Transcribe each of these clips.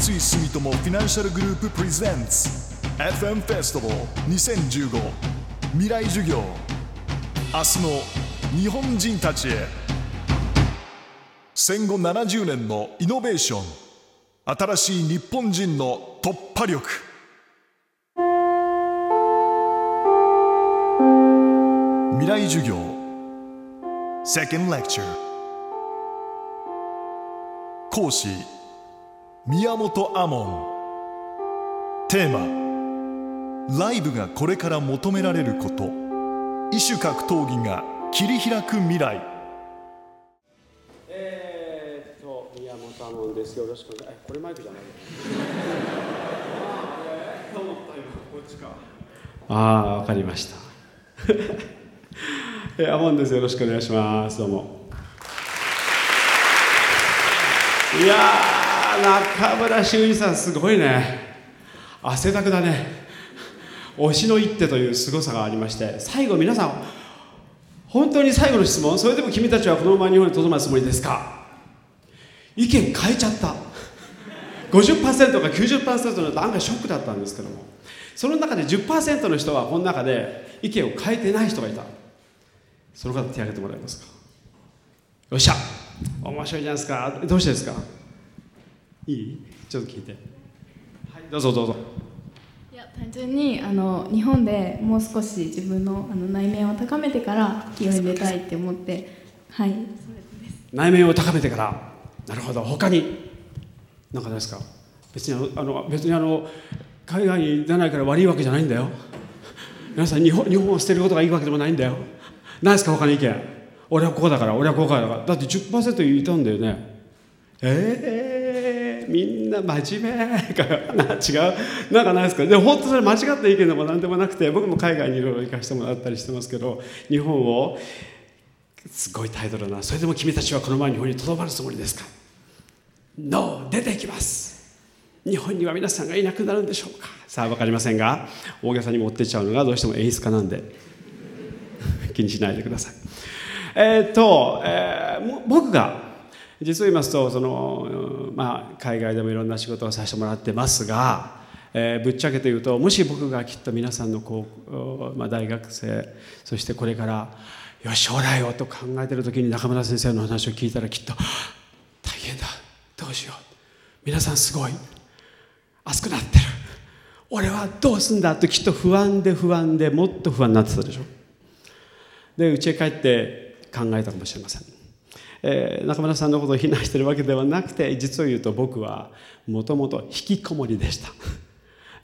三井住友フィナンシャルグループプレゼンツ FM フェスティバル2015未来授業。明日の日本人たちへ。戦後70年のイノベーション。新しい日本人の突破力。未来授業。Second Lecture 講師宮本亞門。テーマライブがこれから求められること。異種格闘技が切り開く未来。えー、っと宮本亞門です。よろしくお願い。これマイクじゃないああわかりました。えー、アモンです。よろしくお願いします。どうも。いや中村修二さんすごいね。汗だくだね。推しの一手という凄さがありまして最後皆さん本当に最後の質問それでも君たちはこのまま日本にとどまるつもりですか？意見変えちゃった。50%か90%の案外ショックだったんですけども。その中で10%の人はこの中で意見を変えてない人がいた。その方手挙げてもらえますか？よっしゃ。面白いじゃないですか。どうしてですか？いい？ちょっと聞いて。はいどうぞどうぞ。いや単純にあの日本でもう少し自分のあの内面を高めてから企業に出たいって思ってはい。内面を高めてから。なるほど。他に何かないですか？別にあの別にあの海外に出ないから悪いわけじゃないんだよ。皆さん日本日本を捨てることがいいわけでもないんだよ。何ですか？他の意見。俺はここだから俺はここだから。だって10%いたんだよね。ええー、みんな真面目かな違うなんかないですかで本当それ間違った意見でも何でもなくて僕も海外にいろいろ行かせてもらったりしてますけど日本をすごいタイトルなそれでも君たちはこの前日本にとどまるつもりですか？NO 出ていきます。日本には皆さんがいなくなるんでしょうか？さあ分かりませんが大げさに持ってっちゃうのがどうしても演出家なんで。気にしないでください。えー、っと、えー、僕が実を言いますとその、まあ、海外でもいろんな仕事をさせてもらってますが、えー、ぶっちゃけて言うともし僕がきっと皆さんの高校、まあ、大学生そしてこれからよし将来をと考えてる時に中村先生の話を聞いたらきっと大変だどうしよう皆さんすごい熱くなってる俺はどうすんだときっと不安で不安でもっと不安になってたでしょ。で家へ帰って考えたかもしれません、えー、中村さんのことを非難してるわけではなくて実を言うと僕はもともと引きこもりでした、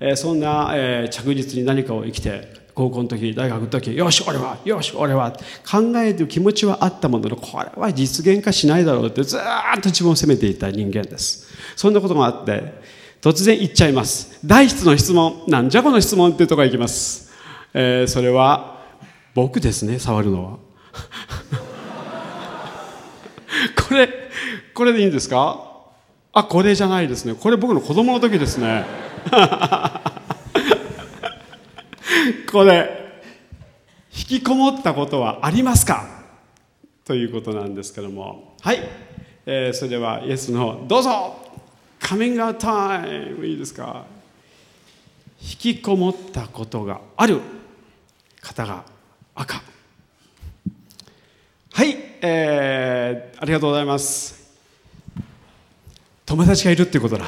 えー、そんな、えー、着実に何かを生きて高校の時大学の時よし俺はよし俺は考える気持ちはあったもののこれは実現化しないだろうってずっと自分を責めていた人間です。そんなことがあって突然言っちゃいます。第一の質問なんじゃこの質問っていうところいきます、えー、それは僕ですね触るのは。これこれでいいんですか？あこれじゃないですね。これ僕の子供の時ですね。これ引きこもったことはありますか？ということなんですけども。はい、えー、それではイエスのどうぞ！カミングアウトタイム。いいですか？引きこもったことがある方が赤。はい、えー、ありがとうございます。友達がいるっていうことだ、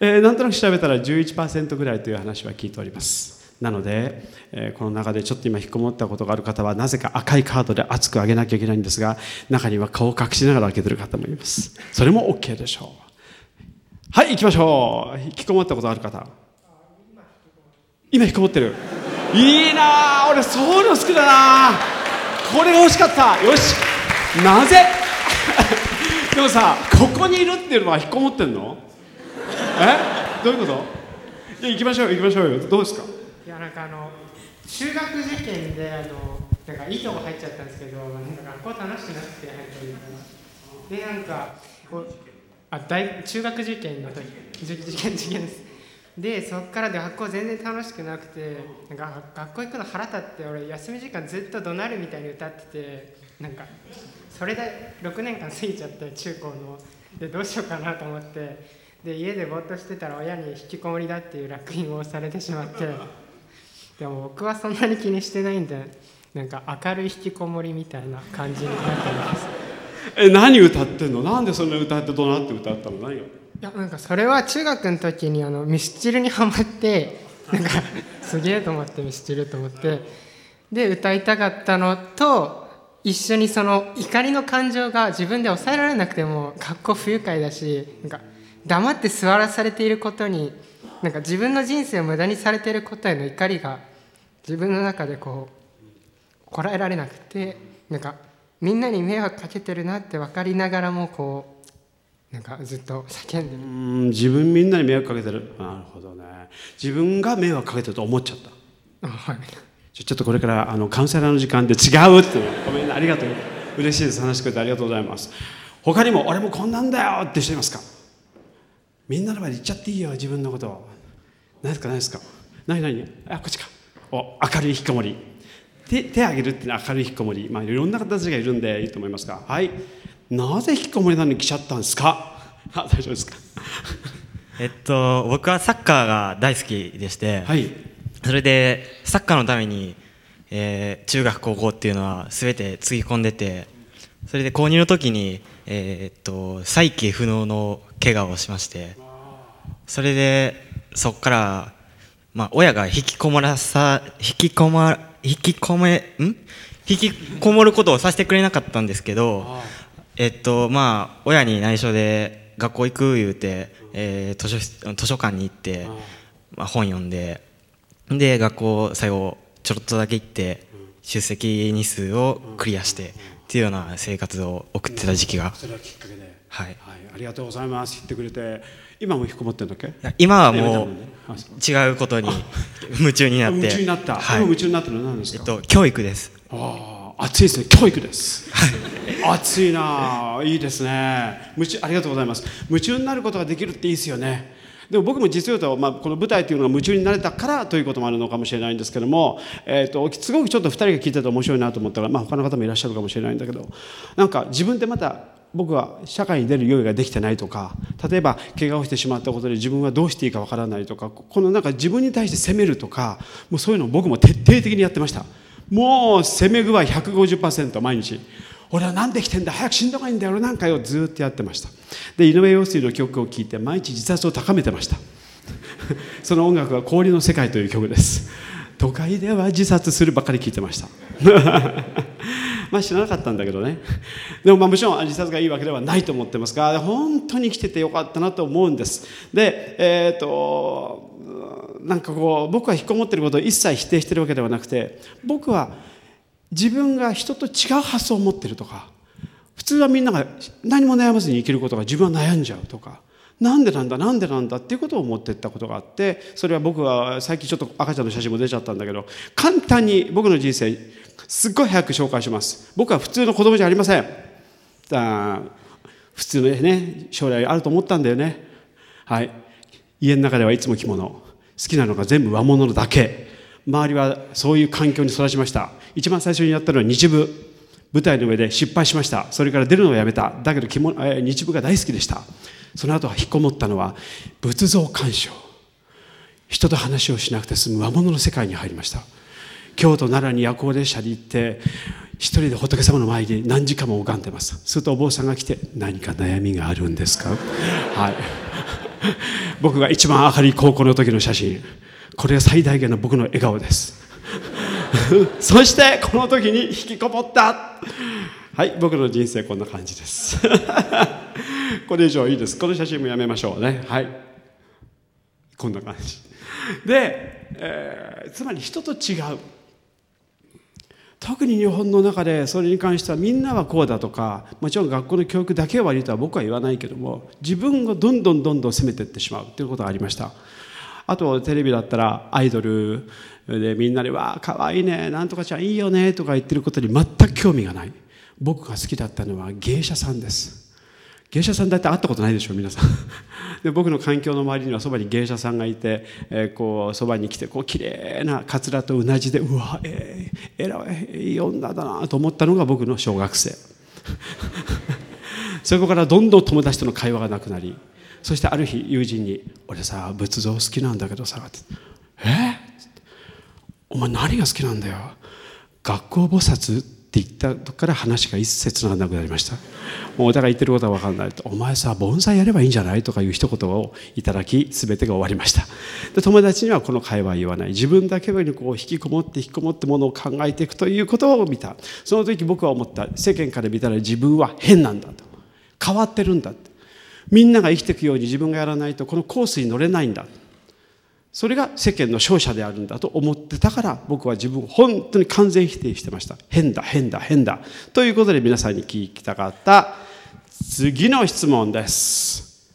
えー、なんとなく調べたら11%ぐらいという話は聞いております。なので、えー、この中でちょっと今引っこもったことがある方はなぜか赤いカードで熱く上げなきゃいけないんですが中には顔を隠しながら開けてる方もいます。それも OK でしょう。はい行きましょう。引きこもったことある方。今引きこもってる。いいな俺そういうの好きだなこれが欲しかった。よし。なぜ？でもさここにいるっていうのは引っこもってんの？え？どういうこと？いや行きましょう行きましょうよ。どうですか？いやなんかあの中学受験であのなんかいいとこ入っちゃったんですけどなんか学校楽しくなくて入ったりでなんかこうあ大中学受験の時受験受験ですでそっからで学校全然楽しくなくてなんか学校行くの腹立って俺休み時間ずっと怒鳴るみたいに歌っててなんかそれで6年間過ぎちゃって中高の。でどうしようかなと思ってで家でぼーっとしてたら親に引きこもりだっていう烙印をされてしまって。でも僕はそんなに気にしてないんでなんか明るい引きこもりみたいな感じになってます。え何歌ってんの？なんでそんな歌ってどうなって歌ったの？何よいやなんかそれは中学の時にあのミスチルにハマってなんかすげえと思ってミスチルと思ってで歌いたかったのと一緒にその怒りの感情が自分で抑えられなくても格好不愉快だしなんか黙って座らされていることになんか自分の人生を無駄にされていることへの怒りが自分の中でこうこらえられなくてなんかみんなに迷惑かけてるなって分かりながらもこうなんかずっと叫んでる。うん自分みんなに迷惑かけてる。なるほどね。自分が迷惑かけてると思っちゃった。あはい。じゃちょっとこれからあのカウンセラーの時間で違うって。ごめんねありがとう。嬉しいです。話してくれてありがとうございます。他にも俺もこんなんだよって人いますか？みんなの前で言っちゃっていいよ自分のこと。何ですか？何ですか？何何あこっちか。お明るい引きこもり。手手挙げるっていうのは明るい引きこもり。まあいろんな形がいるんでいいと思いますが。はいなぜ引きこもりなのに来ちゃったんですか？あ 大丈夫ですか？えっと、僕はサッカーが大好きでして、はい。それでサッカーのために、えー中学高校っていうのは全てつぎ込んでてそれで購入の時に、えーっと再起不能の怪我をしましてそれでそこから、まあ、親が引きこもらさ引きこま引きこめん？引きこもることをさせてくれなかったんですけどえっとまあ親に内緒で学校行く言うて、えー図書室図書館に行って、まあ、本読んでで学校最後ちょろっとだけ行って出席日数をクリアしてっていうような生活を送ってた時期が、それはきっかけではい、はい、ありがとうございます。言ってくれて。今も引きこもってるんだっけ？いや今はもうう。違うことに夢中になって。夢中になった、はい。今夢中になってるのは何ですか、えっと、教育です。ああ熱いですね。教育です熱いな。いいですね。夢中ありがとうございます。夢中になることができるっていいですよね。でも僕も実を言うと、まあ、この舞台というのが夢中になれたからということもあるのかもしれないんですけども、えー、とすごくちょっと2人が聞いてて面白いなと思ったら、まあ、他の方もいらっしゃるかもしれないんだけどなんか自分でまた僕は社会に出る用意ができてないとか例えば怪我をしてしまったことで自分はどうしていいかわからないとかこのなんか自分に対して責めるとかもうそういうのを僕も徹底的にやってました。もう攻め具合150%毎日。俺は何で来てんだ？早く死んだ方がいいんだよ。俺なんかよずっとやってました。で井上陽水の曲を聴いて毎日自殺を高めてました。その音楽は氷の世界という曲です。都会では自殺するばかり聴いてました。まあ知らなかったんだけどね。でもまあもちろん自殺がいいわけではないと思ってますが本当に生きててよかったなと思うんです。でえっ、となんかこう僕は引っこもってることを一切否定してるわけではなくて僕は自分が人と違う発想を持ってるとか普通はみんなが何も悩まずに生きることが自分は悩んじゃうとかなんでなんだなんでなんだっていうことを思ってったことがあってそれは僕は最近ちょっと赤ちゃんの写真も出ちゃったんだけど簡単に僕の人生すっごい早く紹介します。僕は普通の子供じゃありません。だ普通のね将来あると思ったんだよね。はい。家の中ではいつも着物。好きなのが全部和物だけ。周りはそういう環境に育ちました。一番最初にやったのは日舞舞台の上で失敗しました。それから出るのをやめた。だけど日舞が大好きでした。その後は引っこもったのは仏像鑑賞。人と話をしなくて済む和物の世界に入りました。京都奈良に夜行列車で行って一人で仏様の前に何時間も拝んでます。するとお坊さんが来て「何か悩みがあるんですか?」はい。僕が一番明るい高校の時の写真。これが最大限の僕の笑顔です。そしてこの時に引きこもった。はい僕の人生こんな感じです。これ以上いいです。この写真もやめましょうね。はい。こんな感じ。で、えーつまり人と違う。特に日本の中でそれに関してはみんなはこうだとかもちろん学校の教育だけは悪いとは僕は言わないけども自分をどんどんどんどん責めていってしまうということがありました。あとテレビだったらアイドルでみんなで「わあかわいいねなんとかちゃんいいよね」とか言ってることに全く興味がない。僕が好きだったのは芸者さんです。芸者さんだって会ったことないでしょ皆さん。で僕の環境の周りにはそばに芸者さんがいて、えーこうそばに来てこう綺麗なかつらとうなじでうわえー、えらいいい女だなと思ったのが僕の小学生。そこからどんどん友達との会話がなくなりそしてある日友人に「俺さ仏像好きなんだけどさ」って「え？お前何が好きなんだよ？学校菩薩って言ったとこから話が一切つななくなりました。もうお互い言ってることは分かんない。と「お前さ盆栽やればいいんじゃない?」とかいう一言をいただき全てが終わりました。で友達にはこの会話は言わない。自分だけにこう引きこもって引きこもってものを考えていくということを見た。その時僕は思った。世間から見たら自分は変なんだと。変わってるんだってみんなが生きていくように自分がやらないとこのコースに乗れないんだ。それが世間の勝者であるんだと思ってたから僕は自分を本当に完全否定してました。変だ変だ変だ。ということで皆さんに聞きたかった次の質問です。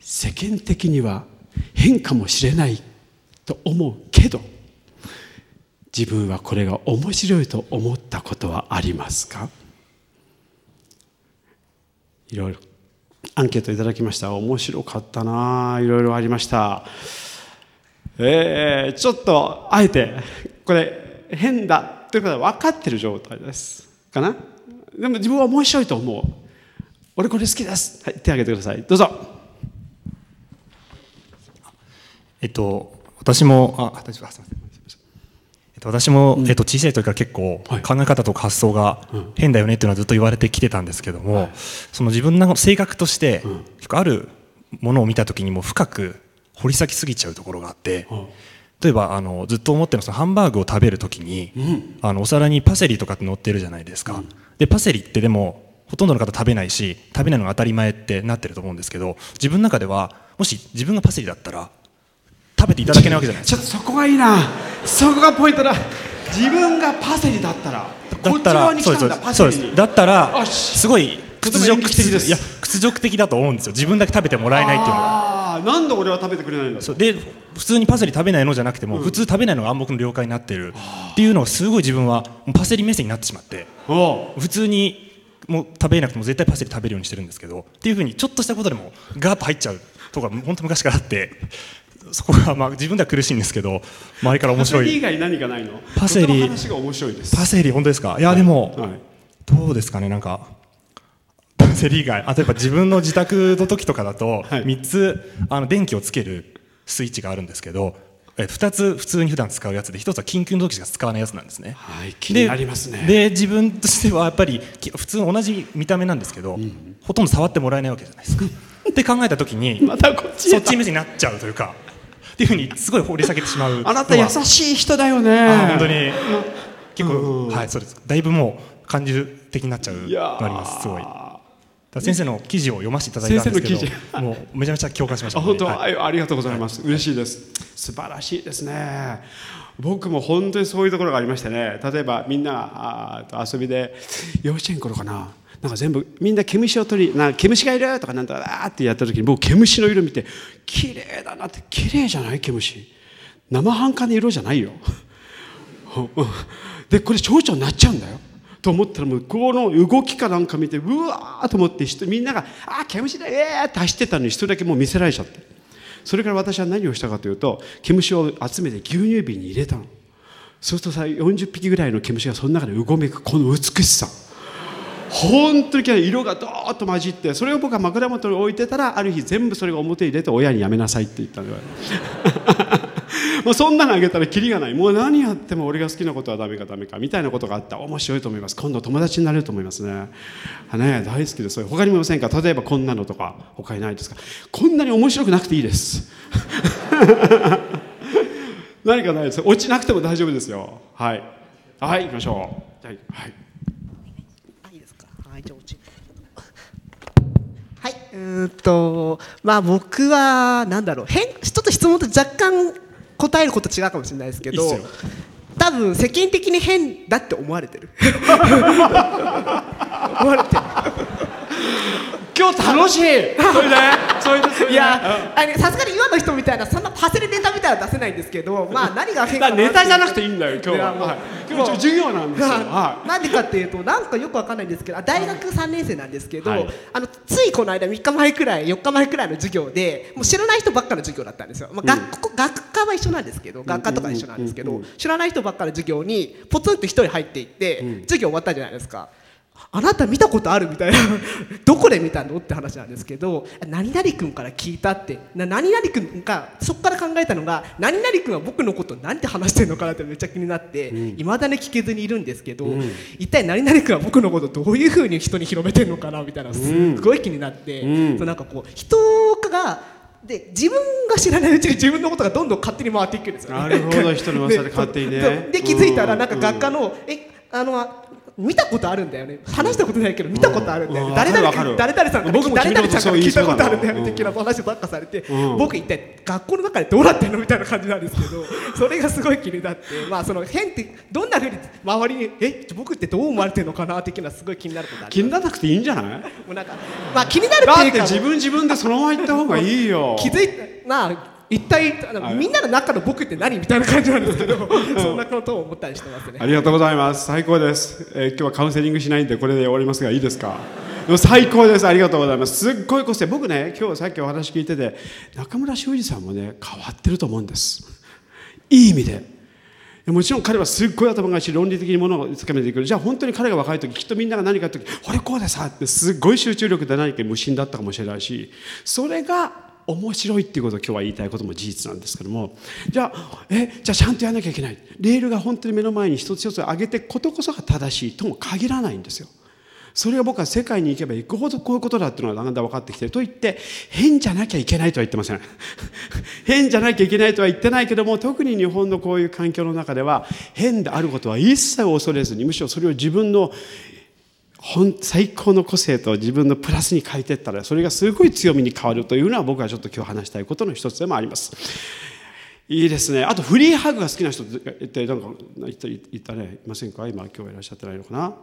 世間的には変かもしれないと思うけど自分はこれが面白いと思ったことはありますか？いろいろアンケートいただきました。面白かったな。いろいろありました。えー、ちょっとあえてこれ変だということは分かってる状態です。かな？でも自分は面白いと思う。俺これ好きです。はい手挙げてください。どうぞ。えっと私もあ大丈夫すみません、私も、えっと、小さい時から結構はい。考え方とか発想が変だよねっていうのはずっと言われてきてたんですけども、その自分の性格として、結構あるものを見た時にも深く掘り下げすぎちゃうところがあって、例えばあのずっと思ってるのはそのハンバーグを食べる時に、あのお皿にパセリとかって乗ってるじゃないですか、でパセリってでもほとんどの方食べないし食べないのが当たり前ってなってると思うんですけど自分の中ではもし自分がパセリだったら食べていただけないわけじゃないですか。ちょっとそこがいいなそこがポイントだ。自分がパセリだったらこっち側に来たんだパセリに。だったらすごい屈辱的です。いや屈辱的だと思うんですよ。自分だけ食べてもらえないっていうのが。で俺は食べてくれないんだで普通にパセリ食べないのじゃなくても、普通食べないのが暗黙の了解になってる。っていうのがすごい自分はパセリ目線になってしまって。普通にもう食べなくても絶対パセリ食べるようにしてるんですけどっていうふうにちょっとしたことでもガーッと入っちゃうところが本当昔からあってそこがまあ自分では苦しいんですけど周りから面パセ白い。リ以外何かないの？パセリ。話が面白いです。パセリ本当ですか？いやでも、はい。どうですかね？なんかパセリ以外。あ例えば自分の自宅の時とかだとはい。3つあの電気をつけるスイッチがあるんですけどえ2つ普通に普段使うやつで1つは緊急の時しか使わないやつなんですね。はい気になりますね。で自分としてはやっぱりき普通同じ見た目なんですけど、ほとんど触ってもらえないわけじゃないですか。って考えた時にまたこっちへそっち目線になっちゃうというかっていうふうにすごい掘り下げてしまう。あなた優しい人だよね。あ本当に。結構、はいそうです。だいぶもう感受的になっちゃうのありますすごい。先生の記事を読ませていただいたんですけどもうめちゃめちゃ共感しました、あ本当、はい。あありがとうございます。嬉しいです。素晴らしいですね。僕も本当にそういうところがありましてね。例えばみんながあ遊びで幼稚園頃かななんか全部みんな毛虫を取りな毛虫がいるとかなんとかあってやった時に僕毛虫の色見て綺麗だなって綺麗じゃない？毛虫。生半可な色じゃないよ。でこれ蝶々になっちゃうんだよ。と思ったらもうこの動きかなんか見てうわーと思って人みんなが「あー毛虫だえー!」って走ってたのに人だけもう見せられちゃって。それから私は何をしたかというと毛虫を集めて牛乳瓶に入れたの。そうするとさ40匹ぐらいの毛虫がその中でうごめくこの美しさ。本当に色がドーッと混じってそれを僕は枕元に置いてたらある日全部それが表に出て親にやめなさいって言ったのよ。もうそんなのあげたらキリがない。もう何やっても俺が好きなことはダメかダメかみたいなことがあった。面白いと思います。今度友達になれると思いますね。ね大好きです。他にもいませんか例えばこんなのとか他にないですか？こんなに面白くなくていいです。何かないです？落ちなくても大丈夫ですよ。はい。はい行きましょう。は、い。ですか。はい、じゃあ落ち。はい、うーんと、まあ、僕は、なんだろう、変、ちょっと質問と若干答えること違うかもしれないですけど。多分世間的に変だって思われてる。思われてる。今日楽しい それで？それで？いや、あれさすがに今の人みたいな、そんなパセリネタみたいなの出せないんですけど、まあ、何が変だかネタじゃなくていいんだよ今日は、はい、今日は授業なんですよ、はなんでかってい。うとなんかよくわかんないんですけどあ大学3年生なんですけど、はい。あのついこの間3日前くらい4日前くらいの授業でもう知らない人ばっかの授業だったんですよ、まあ学校学科は一緒なんですけど学科とか一緒なんですけど、知らない人ばっかの授業にポツンと一人入っていって、授業終わったじゃないですかあなた見たことあるみたいな。どこで見たの？って話なんですけど何々君から聞いたって。な何々君がそこから考えたのが何々君は僕のこと何て話してるのかなってめっちゃ気になっていま、未だに聞けずにいるんですけど、一体何々君は僕のことどういうふうに人に広めてるのかなみたいなすごい気になって、そうなんかこう人がで自分が知らないうちに自分のことがどんどん勝手に回っていくんですよ、ね、なるほど。人の噂で勝手にね。でで気づいたらなんか学科の、えあの見たことあるんだよね。話したことないけど見たことあるんだよね、うん。誰々さんから誰々さんから聞いたことあるんだよね的な話ばっかされて、うん。僕一体学校の中でどうなってんのみたいな感じなんですけど それがすごい気になってまあその変ってどんなふうに周りにえ僕ってどう思われてるのかな的なすごい気になることあり気にならなくていいんじゃない？もうなんかまあ気になるってだっていうか自分自分でそのまま言った方がいいよ。気づいたなあ一体あのみんなの中の僕って何みたいな感じなんですけど そんなことを思ったりしてますね。ありがとうございます。最高です、えー今日はカウンセリングしないんでこれで終わりますがいいですか？最高です。ありがとうございます。すっごい個性。僕ね今日さっきお話聞いてて中村修二さんもね変わってると思うんです。いい意味で。もちろん彼はすっごい頭がいいし論理的にものをつかめてくる。じゃあ本当に彼が若い時きっとみんなが何かやった時「これこうでさ」ってすっごい集中力で何か無心だったかもしれないしそれが面白いっていうことを今日は言いたいことも事実なんですけども。じゃあえじゃあちゃんとやらなきゃいけない。レールが本当に目の前に一つ一つ上げていくことこそが正しいとも限らないんですよ。それが僕は世界に行けば行くほどこういうことだっていうのがだんだん分かってきてると言って変じゃなきゃいけないとは言ってません。変じゃなきゃいけないとは言ってないけども特に日本のこういう環境の中では変であることは一切恐れずにむしろそれを自分の最高の個性と自分のプラスに変えていったらそれがすごい強みに変わるというのは僕はちょっと今日話したいことの一つでもあります。いいですね。あとフリーハグが好きな人ってなんか言った言ったねいませんか？今今日いらっしゃってないのかな？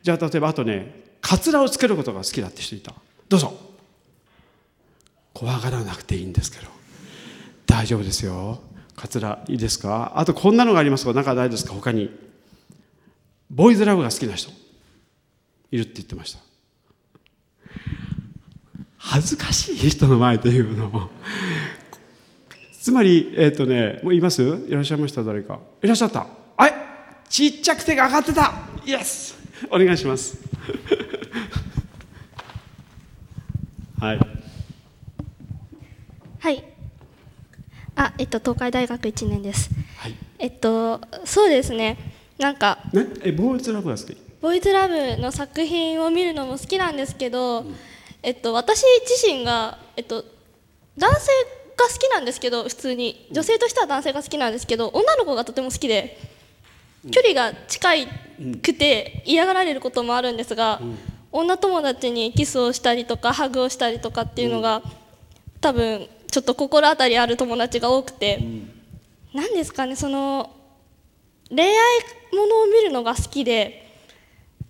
じゃあ例えばあとねカツラをつけることが好きだって人いた。どうぞ。怖がらなくていいんですけど。大丈夫ですよ。カツラいいですか？あとこんなのがあります。が中大丈夫ですか？他に。ボーイズラブが好きな人。いるって言ってました。恥ずかしい人の前で言うのつまりえっ、とねもういます？いらっしゃいました？誰か。いらっしゃった。はいちっちゃく手が上がってた。イエス！お願いします。はい。はい。あ、えっと東海大学1年です。はい。えっとそうですね。なんかね？えボーイズラブが好き？ボーイズラブの作品を見るのも好きなんですけど、えっと私自身がえっと男性が好きなんですけど普通に。女性としては男性が好きなんですけど女の子がとても好きで距離が近いくて嫌がられることもあるんですが、女友達にキスをしたりとかハグをしたりとかっていうのが、多分ちょっと心当たりある友達が多くて、何ですかねその恋愛ものを見るのが好きで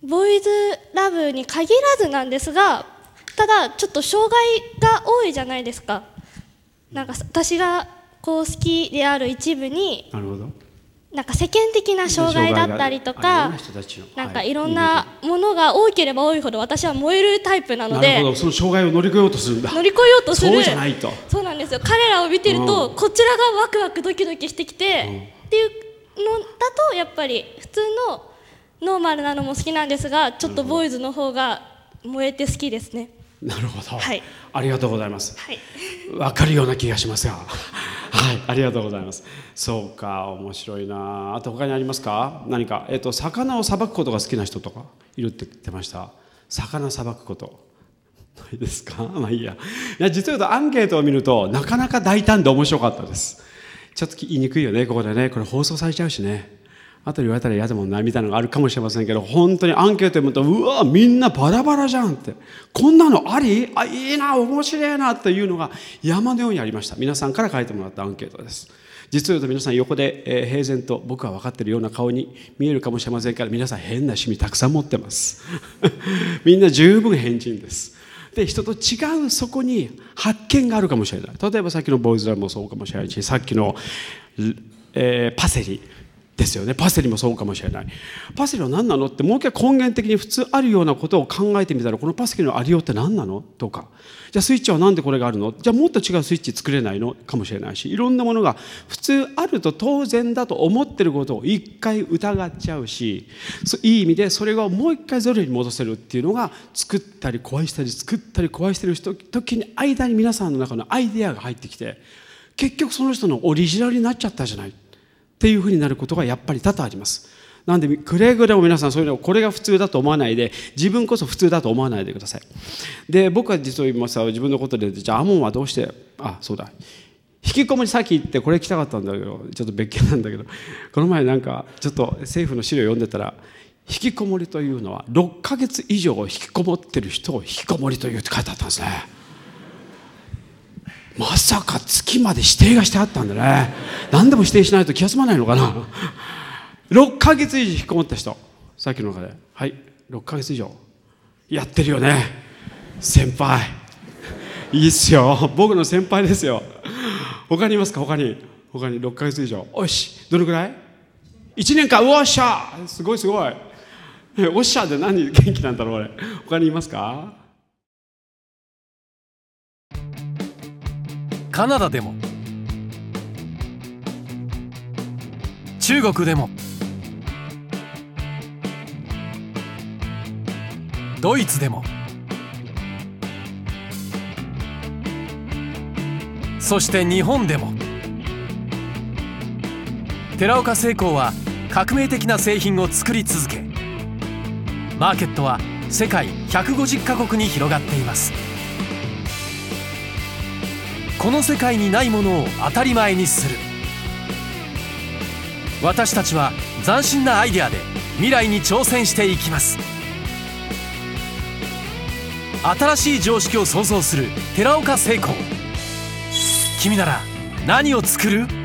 ボーイズラブに限らずなんですがただちょっと障害が多いじゃないですか。なんか私がこう好きである一部になるほど。なんか世間的な障害だったりとかなんかはい。いろんなものが多ければ多いほど私は燃えるタイプなのでなるほど。その障害を乗り越えようとするんだ。乗り越えようとする。そうじゃないと。そうなんですよ。彼らを見てると、うん。こちらがワクワクドキドキしてきて、っていうのだとやっぱり普通のノーマルなのも好きなんですがちょっとボーイズの方が燃えて好きですね。なるほど、はい。ありがとうございます。はい。わかるような気がしますが。はいありがとうございます。そうか面白いな。あと他にありますか？何か？えっ、と魚をさばくことが好きな人とかいるって言ってました？魚さばくこと。ないですか？まあいいや。いや実は言うとアンケートを見るとなかなか大胆で面白かったです。ちょっと言いにくいよねここでね。これ放送されちゃうしねあとで言われたら嫌だもんなみたいなのがあるかもしれませんけど本当にアンケート読むとうわみんなバラバラじゃんって。こんなのあり？あいいな面白いなっていうのが山のようにありました。皆さんから書いてもらったアンケートです。実を言うと皆さん横で、え平然と僕は分かっているような顔に見えるかもしれませんから皆さん変な趣味たくさん持ってます。みんな十分変人です。で人と違うそこに発見があるかもしれない。例えばさっきのボイズラもそうかもしれないしさっきの、えーパセリ。ですよね。パセリもそうかもしれない。パセリは何なのってもう一回根源的に普通あるようなことを考えてみたらこのパセリのありようって何なの？とか。じゃあスイッチは何でこれがあるの？じゃあもっと違うスイッチ作れないの？かもしれないし。いろんなものが普通あると当然だと思ってることを一回疑っちゃうし。いい意味でそれをもう一回ゼロに戻せるっていうのが作ったり壊したり作ったり壊してる時に間に皆さんの中のアイデアが入ってきて結局その人のオリジナルになっちゃったじゃない。っていうふうになることがやっぱり多々あります。なんでくれぐれも皆さんそういうのこれが普通だと思わないで自分こそ普通だと思わないでください。で僕は実を言いますと自分のことでじゃあアモンはどうしてあそうだ引きこもりさっき言ってこれ来たかったんだけどちょっと別件なんだけどこの前なんかちょっと政府の資料読んでたら引きこもりというのは6ヶ月以上引きこもってる人を引きこもりというって書いてあったんですね。まさか月まで指定がしてあったんだね。何でも指定しないと気が済まないのかな。6ヶ月以上引きこもった人。さっきの中で。はい。6ヶ月以上。やってるよね。先輩。いいっすよ。僕の先輩ですよ。他にいますか？他に。他に。6ヶ月以上。よし。どれくらい？1年間。うおっしゃ。すごいすごい。おっしゃって何元気なんだろう俺他にいますか？カナダでも。中国でも。ドイツでも。そして日本でも。寺岡製鋼は革命的な製品を作り続けマーケットは世界150カ国に広がっています。この世界にないものを当たり前にする。私たちは斬新なアイデアで未来に挑戦していきます。新しい常識を創造する寺岡成功君なら何を作る？